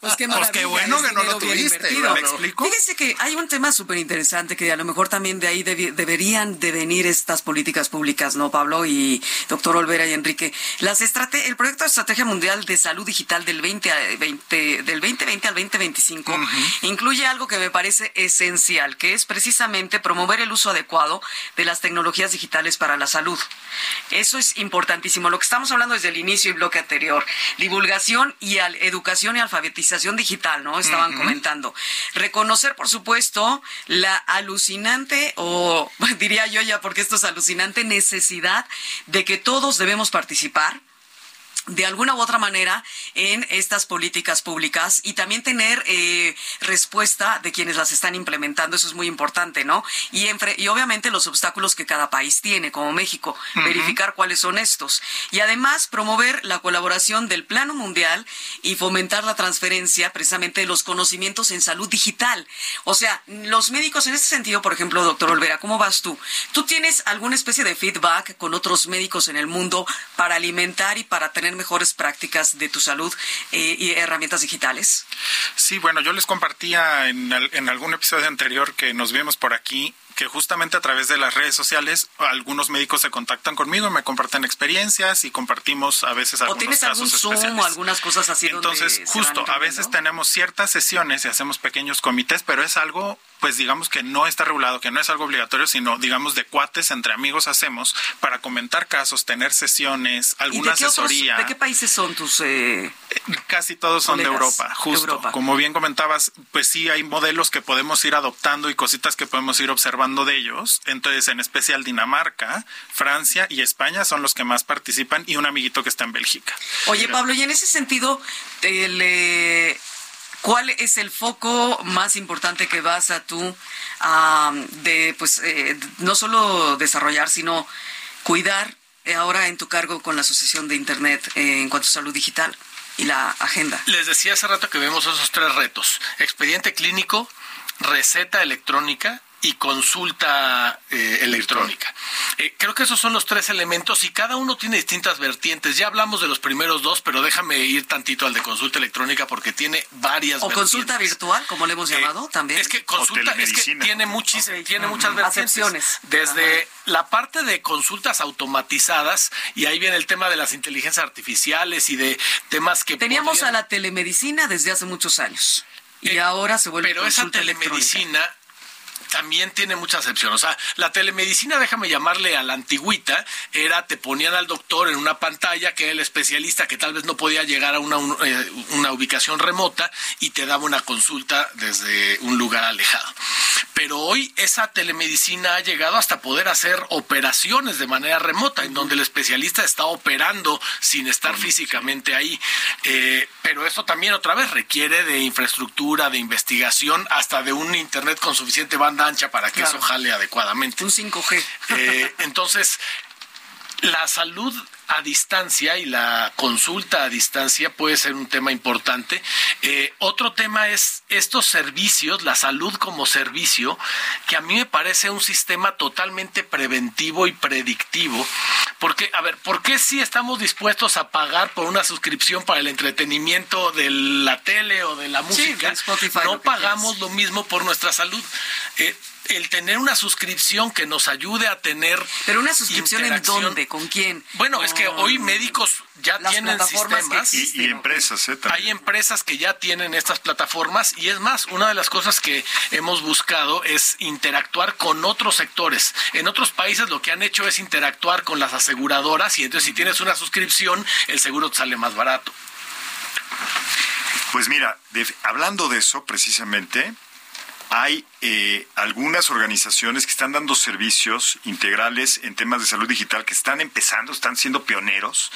pues qué, pues qué bueno que no lo tuviste. ¿Me explico? Fíjese que hay un tema súper interesante que a lo mejor también de ahí deberían de venir estas políticas públicas, ¿no, Pablo? Y doctor Olvera y Enrique. Las el proyecto de Estrategia Mundial de Salud Digital del 20, 20 del 2020 al 2025 incluye algo que me parece esencial, que es precisamente promover el uso adecuado de las tecnologías digitales para la salud. Eso es importantísimo. Lo que estamos hablando desde el inicio y bloque anterior, divulgación y educación y alfabetización digital, ¿no? Estaban comentando. Reconocer, por supuesto, la alucinante, o diría yo ya porque esto es alucinante, necesidad de que todos debemos participar de alguna u otra manera en estas políticas públicas y también tener eh, respuesta de quienes las están implementando. Eso es muy importante, ¿no? Y, y obviamente los obstáculos que cada país tiene, como México, verificar cuáles son estos. Y además promover la colaboración del plano mundial y fomentar la transferencia precisamente de los conocimientos en salud digital. O sea, los médicos en este sentido, por ejemplo, doctor Olvera, ¿cómo vas tú? ¿Tú tienes alguna especie de feedback con otros médicos en el mundo para alimentar y para tener mejores prácticas de tu salud eh, y herramientas digitales? Sí, bueno, yo les compartía en, en algún episodio anterior que nos vimos por aquí que justamente a través de las redes sociales algunos médicos se contactan conmigo, me comparten experiencias y compartimos a veces algunos ¿O tienes algún Zoom o algunas cosas así Entonces, justo, a veces tenemos ciertas sesiones y hacemos pequeños comités, pero es algo pues digamos que no está regulado, que no es algo obligatorio, sino digamos de cuates entre amigos hacemos para comentar casos, tener sesiones, alguna asesoría. ¿De qué países son tus eh, Casi todos son de Europa, justo. Como bien comentabas, pues sí hay modelos que podemos ir adoptando y cositas que podemos ir observando de ellos. Entonces, en especial Dinamarca, Francia y España son los que más participan y un amiguito que está en Bélgica. Oye, Pablo, y en ese sentido, ¿cuál es el foco más importante que vas a tú de, pues, eh, no solo desarrollar, sino cuidar eh, ahora en tu cargo con la Asociación de Internet eh, en cuanto a salud digital? y la agenda. Les decía hace rato que vemos esos tres retos. Expediente clínico, receta electrónica y consulta eh, electrónica. Eh, creo que esos son los tres elementos y cada uno tiene distintas vertientes. Ya hablamos de los primeros dos, pero déjame ir tantito al de consulta electrónica porque tiene varias o consulta virtual, como le hemos eh, llamado también. Es que consulta es que tiene, muchis, tiene muchas vertientes. Desde la parte de consultas automatizadas y ahí viene el tema de las inteligencias artificiales y de temas que teníamos a la telemedicina desde hace muchos años. Y ahora se vuelve Pero esa telemedicina también tiene mucha acepción. O sea, la telemedicina, déjame llamarle a la antigüita, era te ponían al doctor en una pantalla que era el especialista que tal vez no podía llegar a una, eh, una ubicación remota y te daba una consulta desde un lugar alejado. Pero hoy esa telemedicina ha llegado hasta poder hacer operaciones de manera remota, en donde el especialista está operando sin estar físicamente ahí. Eh, pero esto también otra vez requiere de infraestructura, de investigación, hasta de un Internet con suficiente banda ancha para que eso jale adecuadamente. Un 5G. Eh, entonces, la salud a distancia y la consulta a distancia puede ser un tema importante. Eh, otro tema es estos servicios, la salud como servicio, que a mí me parece un sistema totalmente preventivo y predictivo. Porque, a ver, ¿por qué si estamos dispuestos a pagar por una suscripción para el entretenimiento de la tele o de la música? no pagamos lo mismo por nuestra salud. Eh, el tener una suscripción que nos ayude a tener. Pero una suscripción en dónde, con quién. Bueno, es que hoy médicos ya tienen sistemas y, empresas. ¿eh? Hay empresas que ya tienen estas plataformas y es más, una de las cosas que hemos buscado es interactuar con otros sectores. En otros países lo que han hecho es interactuar con las aseguradoras y entonces si tienes una suscripción el seguro te sale más barato. Pues mira, hablando de eso precisamente, hay eh, algunas organizaciones que están dando servicios integrales en temas de salud digital que están empezando, están siendo pioneros.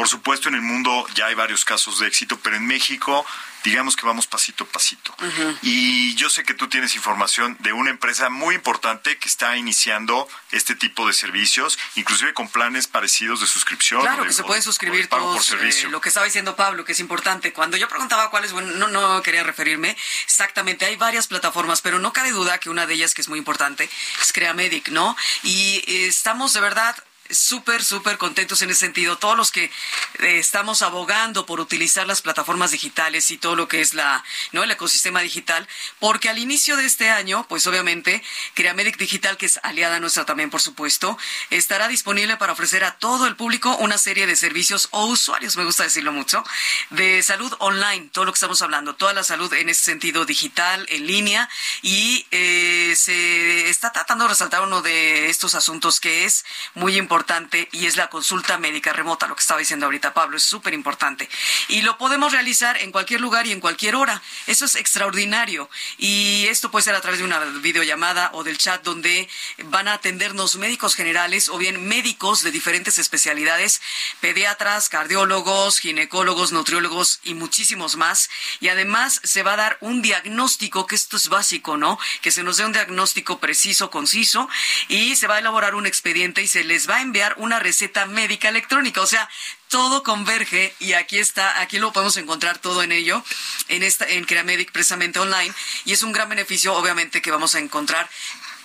Por supuesto, en el mundo ya hay varios casos de éxito, pero en México digamos que vamos pasito a pasito. Y yo sé que tú tienes información de una empresa muy importante que está iniciando este tipo de servicios, inclusive con planes parecidos de suscripción. Claro, que se pueden suscribir todos. Eh, lo que estaba diciendo Pablo, que es importante. Cuando yo preguntaba cuáles, bueno, no, no quería referirme exactamente. Hay varias plataformas, pero no cabe duda que una de ellas que es muy importante es CreaMedic, ¿no? Y eh, estamos de verdad súper, súper contentos en ese sentido. Todos los que eh, estamos abogando por utilizar las plataformas digitales y todo lo que es la, ¿no? el ecosistema digital, porque al inicio de este año, pues obviamente, Creamedic Digital, que es aliada nuestra también, por supuesto, estará disponible para ofrecer a todo el público una serie de servicios o usuarios, me gusta decirlo mucho, de salud online, todo lo que estamos hablando, toda la salud en ese sentido digital, en línea, y eh, se está tratando de resaltar uno de estos asuntos que es muy importante importante y es la consulta médica remota, lo que estaba diciendo ahorita Pablo, es súper importante. Y lo podemos realizar en cualquier lugar y en cualquier hora. Eso es extraordinario. Y esto puede ser a través de una videollamada o del chat donde van a atendernos médicos generales o bien médicos de diferentes especialidades, pediatras, cardiólogos, ginecólogos, nutriólogos y muchísimos más. Y además se va a dar un diagnóstico, que esto es básico, ¿no? Que se nos dé un diagnóstico preciso, conciso, y se va a elaborar un expediente y se les va a enviar una receta médica electrónica. O sea, todo converge y aquí está, aquí lo podemos encontrar todo en ello, en esta, en Creamedic precisamente online, y es un gran beneficio, obviamente, que vamos a encontrar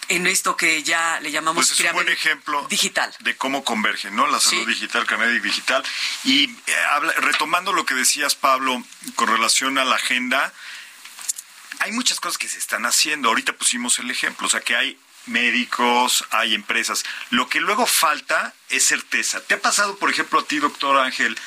en esto que ya le llamamos pues es un buen ejemplo digital. de cómo converge no la salud digital Creamedic digital. Y eh, retomando lo que decías Pablo con relación a la agenda hay muchas cosas que se están haciendo. Ahorita pusimos el ejemplo o sea que hay médicos, hay empresas. Lo que luego falta es certeza. ¿Te ha pasado, por ejemplo, a ti, doctor Ángel,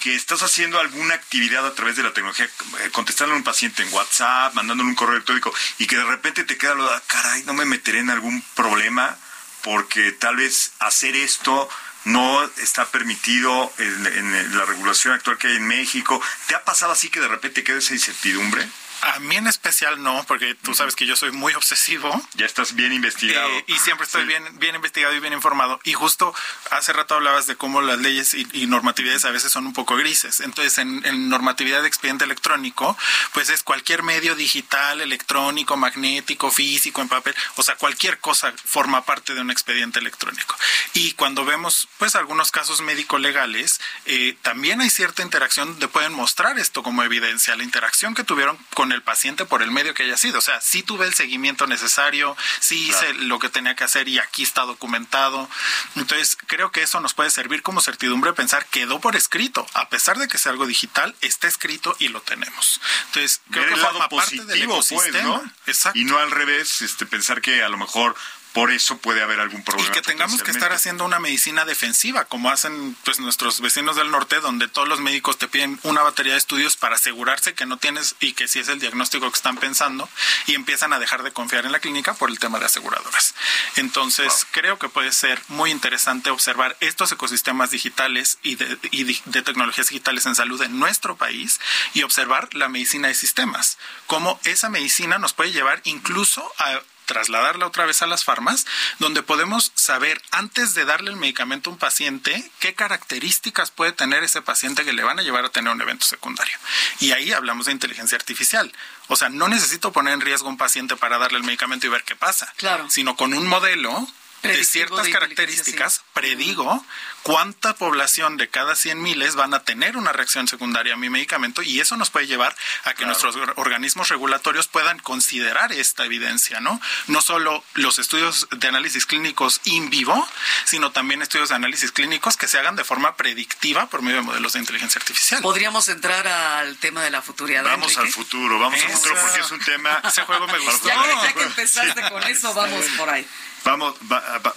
que estás haciendo alguna actividad a través de la tecnología, eh, contestando a un paciente en WhatsApp, mandándole un correo electrónico, y que de repente te queda lo de, ah, caray, no me meteré en algún problema porque tal vez hacer esto no está permitido en, en la regulación actual que hay en México. ¿Te ha pasado así que de repente queda esa incertidumbre? A mí en especial no, porque tú sabes que yo soy muy obsesivo. Ya estás bien investigado. Eh, y siempre estoy bien, bien investigado y bien informado. Y justo hace rato hablabas de cómo las leyes y, normatividades a veces son un poco grises. Entonces, en, normatividad de expediente electrónico, pues es cualquier medio digital, electrónico, magnético, físico, en papel, o sea, cualquier cosa forma parte de un expediente electrónico. Y cuando vemos, pues, algunos casos médico-legales, eh, también hay cierta interacción donde pueden mostrar esto como evidencia, la interacción que tuvieron con el paciente por el medio que haya sido. O sea, sí tuve el seguimiento necesario, sí hice lo que tenía que hacer y aquí está documentado. Entonces, creo que eso nos puede servir como certidumbre pensar quedó por escrito, a pesar de que sea algo digital, está escrito y lo tenemos. Entonces, creo que el lado positivo, pues, ¿no? Exacto. Y no al revés, este pensar que a lo mejor por eso puede haber algún problema. Y que tengamos que estar haciendo una medicina defensiva, como hacen pues nuestros vecinos del norte, donde todos los médicos te piden una batería de estudios para asegurarse que no tienes y que si es el diagnóstico que están pensando y empiezan a dejar de confiar en la clínica por el tema de aseguradoras. Entonces, creo que puede ser muy interesante observar estos ecosistemas digitales y de, y de tecnologías digitales en salud en nuestro país y observar la medicina de sistemas, cómo esa medicina nos puede llevar incluso a trasladarla otra vez a las farmas, donde podemos saber antes de darle el medicamento a un paciente qué características puede tener ese paciente que le van a llevar a tener un evento secundario. Y ahí hablamos de inteligencia artificial. O sea, no necesito poner en riesgo a un paciente para darle el medicamento y ver qué pasa, claro. sino con un modelo de ciertas características, predigo cuánta población de cada 100 miles van a tener una reacción secundaria a mi medicamento y eso nos puede llevar a que nuestros organismos regulatorios puedan considerar esta evidencia, ¿no? No solo los estudios de análisis clínicos in vivo, sino también estudios de análisis clínicos que se hagan de forma predictiva por medio de modelos de inteligencia artificial. Podríamos entrar al tema de la futuridad. Vamos al futuro, vamos al futuro porque es un tema. Ese juego me gustó. Ya, que empezaste con eso, vamos por ahí. Vamos,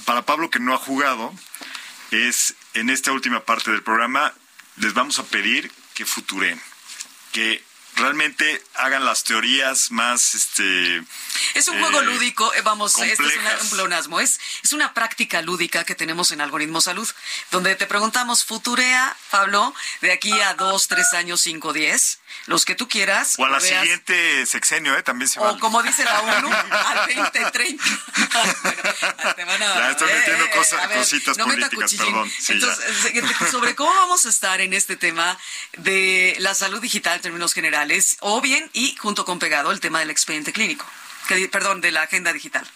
para Pablo que no ha jugado, es en esta última parte del programa, les vamos a pedir que futuren, que realmente hagan las teorías más este es un juego eh, lúdico eh, vamos este es un pleonasmo es, es una práctica lúdica que tenemos en algoritmo salud donde te preguntamos futurea Pablo de aquí a dos tres años cinco diez los que tú quieras. O a la siguiente sexenio, ¿eh? También se va. O como dice la ONU, al 2030. bueno, te van a... Ya estoy metiendo eh, cosas, cositas políticas, perdón. Entonces, eh, sobre cómo vamos a estar en este tema de la salud digital en términos generales, o bien, y junto con pegado, el tema del expediente clínico. Que, perdón, de la agenda digital.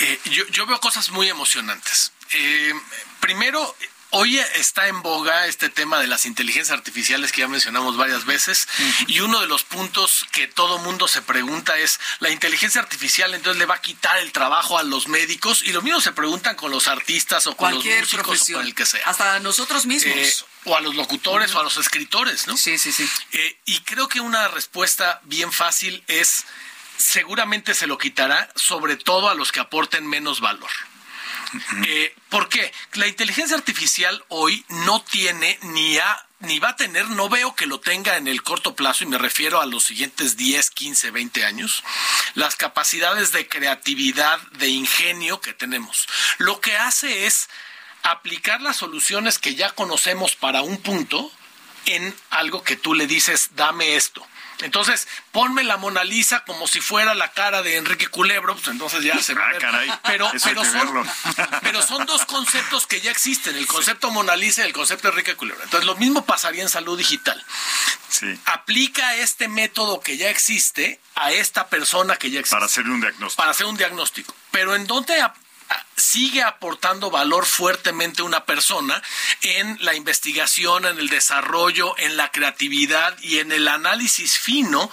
Eh, yo, yo, veo cosas muy emocionantes. Eh, primero, Hoy está en boga este tema de las inteligencias artificiales que ya mencionamos varias veces y uno de los puntos que todo mundo se pregunta es, ¿la inteligencia artificial entonces le va a quitar el trabajo a los médicos? Y lo mismo se preguntan con los artistas o con los músicos o con el que sea. Hasta nosotros mismos. Eh, o a los locutores o a los escritores, ¿no? Sí, sí, sí. Eh, y creo que una respuesta bien fácil es, seguramente se lo quitará, sobre todo a los que aporten menos valor. Eh, ¿Por qué? La inteligencia artificial hoy no tiene ni ni va a tener, no veo que lo tenga en el corto plazo, y me refiero a los siguientes 10, 15, 20 años, las capacidades de creatividad, de ingenio que tenemos. Lo que hace es aplicar las soluciones que ya conocemos para un punto en algo que tú le dices, dame esto. Entonces, ponme la Mona Lisa como si fuera la cara de Enrique Culebro, pues entonces ya se va a Ah, ver. Pero, pero, son, pero son dos conceptos que ya existen, el concepto Mona Lisa y el concepto Enrique Culebro. Entonces, lo mismo pasaría en salud digital. Sí. Aplica este método que ya existe a esta persona que ya existe. Para hacer un diagnóstico. Para hacer un diagnóstico. Pero en dónde sigue aportando valor fuertemente una persona en la investigación, en el desarrollo, en la creatividad y en el análisis fino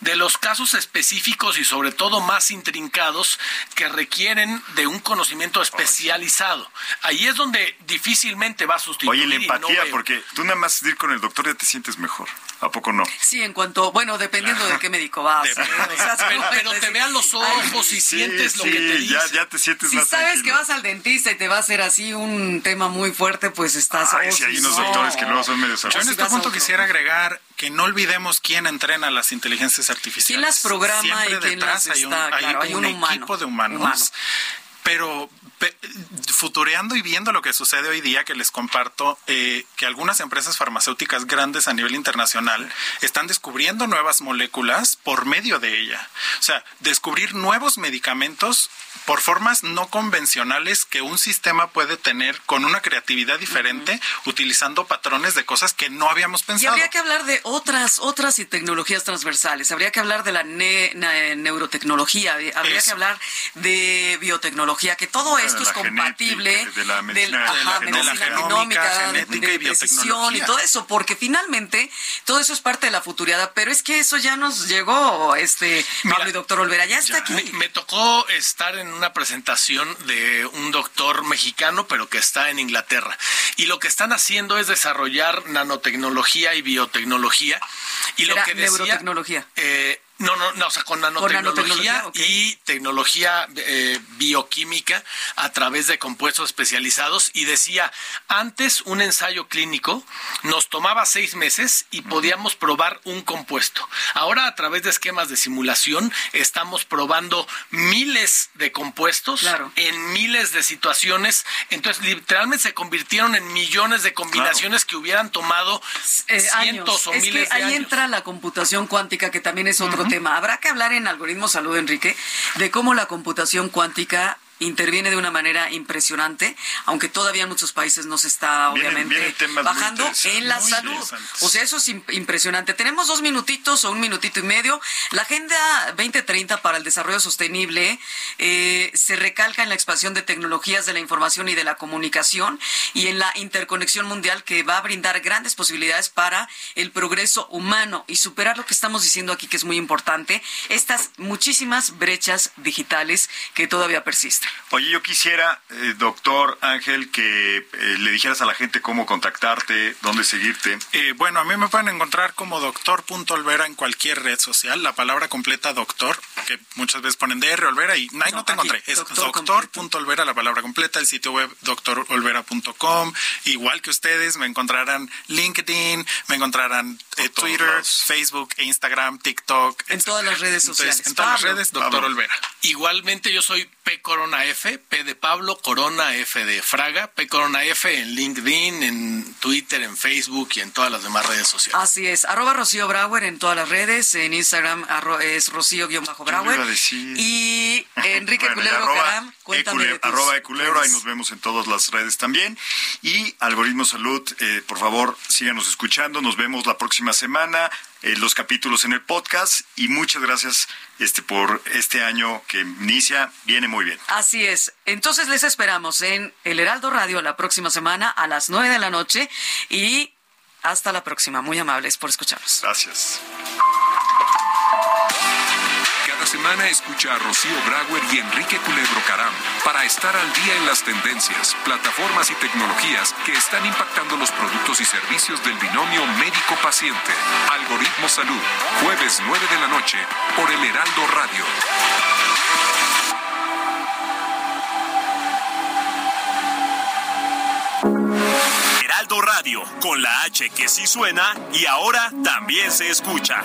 de los casos específicos y sobre todo más intrincados que requieren de un conocimiento especializado. Ahí es donde difícilmente va a sustituir. Oye, la no empatía, porque tú nada más ir con el doctor ya te sientes mejor. ¿A poco no? Sí, en cuanto, bueno, dependiendo de qué médico vas. ¿eh? O sea, pero, te vean los ojos y Sí, sientes lo sí, que te dice. ya, ya te sientes Si más sabes que vas al dentista y te va a hacer así un tema muy fuerte, pues estás... Ay, oh, sí, hay unos no. doctores que luego son medio Yo en este punto quisiera agregar que no olvidemos quién entrena las inteligencias artificiales. ¿Quién las programa Siempre y quién detrás las hay un, está? hay Claro, hay un humano. equipo de humanos. Humano. Pero pe- futureando y viendo lo que sucede hoy día, que les comparto, eh, que algunas empresas farmacéuticas grandes a nivel internacional están descubriendo nuevas moléculas por medio de ella. O sea, descubrir nuevos medicamentos por formas no convencionales que un sistema puede tener con una creatividad diferente, utilizando patrones de cosas que no habíamos Y pensado. habría que hablar de otras, otras y tecnologías transversales. Habría que hablar de la ne- neurotecnología, habría Eso. que hablar de biotecnología, que todo de esto es compatible de la medicina- genómica, genética de y precisión y biotecnología. todo eso, porque finalmente todo eso es parte de la futuriada, pero es que eso ya nos llegó, este Mira, Pablo y doctor Olvera, ya está aquí. Me, me tocó estar en una presentación de un doctor mexicano, pero que está en Inglaterra. Y lo que están haciendo es desarrollar nanotecnología y biotecnología. Y lo que decía, neurotecnología. eh, no, no, no, o sea, con nanotecnología, nanotecnología, ok. y tecnología eh, bioquímica a través de compuestos especializados. Y decía, antes un ensayo clínico nos tomaba seis meses y podíamos probar un compuesto. Ahora a través de esquemas de simulación estamos probando miles de compuestos Claro. en miles de situaciones. Entonces literalmente se convirtieron en millones de combinaciones que hubieran tomado eh, cientos años. o es miles que de ahí años. entra la computación cuántica, que también es otro tema. Habrá que hablar en Algoritmo Salud, Enrique, de cómo la computación cuántica interviene de una manera impresionante, aunque todavía en muchos países no se está obviamente vienen bajando en la salud. O sea, eso es im- impresionante. Tenemos dos minutitos o un minutito y medio. La Agenda 2030 para el Desarrollo Sostenible eh, se recalca en la expansión de tecnologías de la información y de la comunicación y en la interconexión mundial que va a brindar grandes posibilidades para el progreso humano y superar lo que estamos diciendo aquí, que es muy importante, estas muchísimas brechas digitales que todavía persisten. Oye, yo quisiera, eh, doctor Ángel, que eh, le dijeras a la gente cómo contactarte, dónde seguirte. Eh, bueno, a mí me pueden encontrar como doctor.olvera en cualquier red social. La palabra completa doctor, que muchas veces ponen DR Olvera y ahí no, No, te aquí, encontré. Es doctor doctor.olvera, la palabra completa, el sitio web doctorolvera.com. Igual que ustedes, me encontrarán LinkedIn, me encontrarán eh, Twitter, lados. Facebook, Instagram, TikTok. En todas las redes Entonces, sociales. En todas Pablo. las redes, doctor Pablo. Olvera. Igualmente yo soy P Corona F, P de Pablo, Corona F de Fraga, P Corona F en LinkedIn, en Twitter, en Facebook y en todas las demás redes sociales. Así es, arroba Rocío Brauer en todas las redes, en Instagram arro- es Rocío-Brauer. Y Enrique Bueno, Culebro arroba Caram, cuéntame ecule- de tus arroba eculebro, ahí nos vemos en todas las redes también. Y Algoritmo Salud, eh, por favor, síganos escuchando, nos vemos la próxima semana, eh, los capítulos en el podcast y muchas gracias este por este año que inicia, viene muy bien. Así es. Entonces les esperamos en El Heraldo Radio la próxima semana a las 9 de la noche y hasta la próxima. Muy amables por escucharnos. Gracias. Semana escucha a Rocío Brauer y Enrique Culebro Caram para estar al día en las tendencias, plataformas y tecnologías que están impactando los productos y servicios del binomio médico-paciente. Algoritmo Salud, jueves 9 de la noche por el Heraldo Radio. Heraldo Radio, con la H que sí suena y ahora también se escucha.